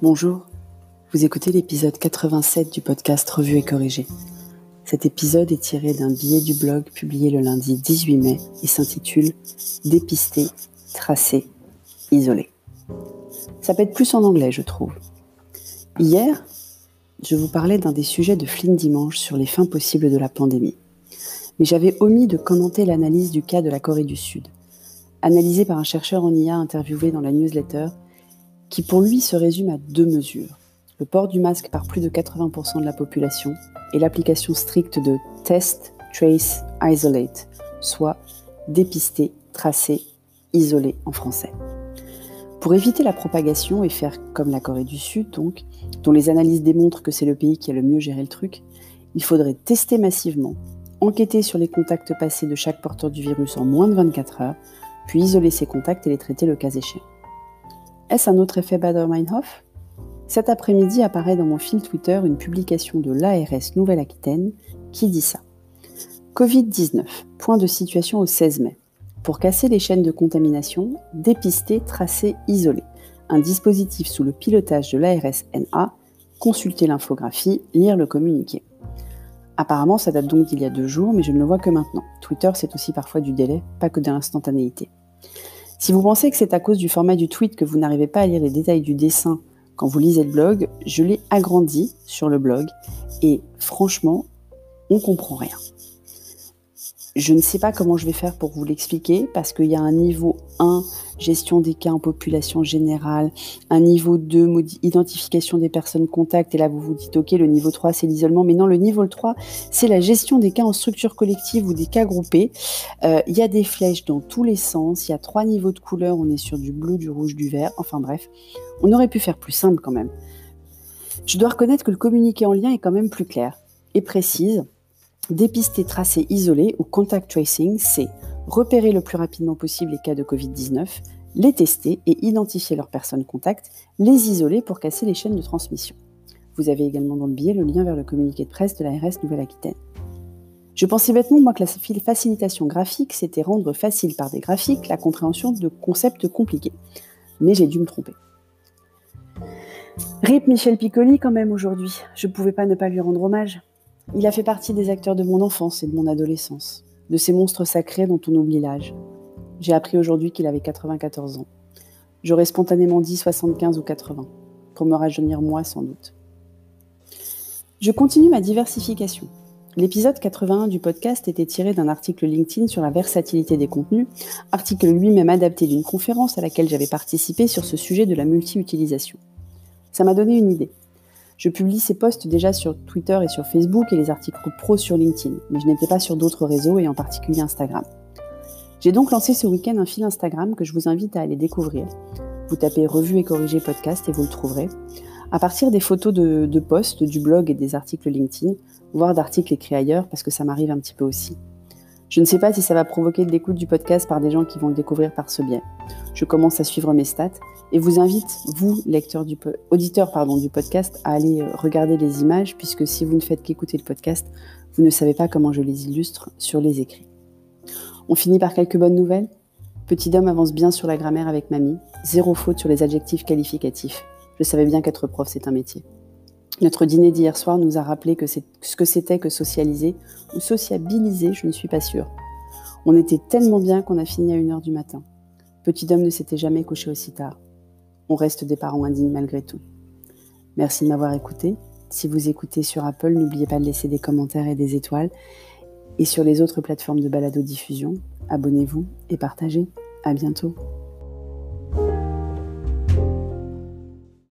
Bonjour, vous écoutez l'épisode 87 du podcast Revue et Corrigé. Cet épisode est tiré d'un billet du blog publié le lundi 18 mai et s'intitule Dépister, tracer, isoler. Ça être plus en anglais, je trouve. Hier, je vous parlais d'un des sujets de Flynn Dimanche sur les fins possibles de la pandémie. Mais j'avais omis de commenter l'analyse du cas de la Corée du Sud, analysée par un chercheur en IA interviewé dans la newsletter qui pour lui se résume à deux mesures. Le port du masque par plus de 80% de la population et l'application stricte de test, trace, isolate, soit dépister, tracer, isoler en français. Pour éviter la propagation et faire comme la Corée du Sud, donc, dont les analyses démontrent que c'est le pays qui a le mieux géré le truc, il faudrait tester massivement, enquêter sur les contacts passés de chaque porteur du virus en moins de 24 heures, puis isoler ces contacts et les traiter le cas échéant. Est-ce un autre effet Bader-Meinhof? Cet après-midi apparaît dans mon fil Twitter une publication de l'ARS Nouvelle-Aquitaine qui dit ça. Covid-19, point de situation au 16 mai. Pour casser les chaînes de contamination, dépister, tracer, isoler. Un dispositif sous le pilotage de l'ARS-NA, consulter l'infographie, lire le communiqué. Apparemment, ça date donc d'il y a deux jours, mais je ne le vois que maintenant. Twitter, c'est aussi parfois du délai, pas que de l'instantanéité. Si vous pensez que c'est à cause du format du tweet que vous n'arrivez pas à lire les détails du dessin quand vous lisez le blog, je l'ai agrandi sur le blog et franchement, on comprend rien. Je ne sais pas comment je vais faire pour vous l'expliquer parce qu'il y a un niveau 1, gestion des cas en population générale, un niveau 2, identification des personnes contacts, et là vous vous dites ok, le niveau 3 c'est l'isolement, mais non, le niveau 3 c'est la gestion des cas en structure collective ou des cas groupés. Euh, il y a des flèches dans tous les sens, il y a trois niveaux de couleurs, on est sur du bleu, du rouge, du vert, enfin bref, on aurait pu faire plus simple quand même. Je dois reconnaître que le communiqué en lien est quand même plus clair et précise. Dépister, tracer, isoler ou contact tracing, c'est repérer le plus rapidement possible les cas de Covid-19, les tester et identifier leurs personnes contacts, les isoler pour casser les chaînes de transmission. Vous avez également dans le billet le lien vers le communiqué de presse de l'ARS Nouvelle-Aquitaine. Je pensais bêtement, moi, que la facilitation graphique, c'était rendre facile par des graphiques la compréhension de concepts compliqués. Mais j'ai dû me tromper. Rip Michel Piccoli, quand même, aujourd'hui. Je ne pouvais pas ne pas lui rendre hommage. Il a fait partie des acteurs de mon enfance et de mon adolescence, de ces monstres sacrés dont on oublie l'âge. J'ai appris aujourd'hui qu'il avait 94 ans. J'aurais spontanément dit 75 ou 80, pour me rajeunir moi sans doute. Je continue ma diversification. L'épisode 81 du podcast était tiré d'un article LinkedIn sur la versatilité des contenus, article lui-même adapté d'une conférence à laquelle j'avais participé sur ce sujet de la multi-utilisation. Ça m'a donné une idée. Je publie ces posts déjà sur Twitter et sur Facebook et les articles pro sur LinkedIn, mais je n'étais pas sur d'autres réseaux et en particulier Instagram. J'ai donc lancé ce week-end un fil Instagram que je vous invite à aller découvrir. Vous tapez Revue et Corrigé podcast et vous le trouverez. À partir des photos de, posts du blog et des articles LinkedIn, voire d'articles écrits ailleurs, parce que ça m'arrive un petit peu aussi. Je ne sais pas si ça va provoquer de l'écoute du podcast par des gens qui vont le découvrir par ce biais. Je commence à suivre mes stats et vous invite, vous, lecteur du auditeur du podcast, à aller euh, regarder les images, puisque si vous ne faites qu'écouter le podcast, vous ne savez pas comment je les illustre sur les écrits. On finit par quelques bonnes nouvelles. Petit homme avance bien sur la grammaire avec mamie, zéro faute sur les adjectifs qualificatifs. Je savais bien qu'être prof, c'est un métier. Notre dîner d'hier soir nous a rappelé que ce que c'était que socialiser ou sociabiliser, je ne suis pas sûre. On était tellement bien qu'on a fini à 1h du matin. Petit homme ne s'était jamais couché aussi tard. On reste des parents indignes malgré tout. Merci de m'avoir écouté. Si vous écoutez sur Apple, n'oubliez pas de laisser des commentaires et des étoiles. Et sur les autres plateformes de balado-diffusion, abonnez-vous et partagez. À bientôt.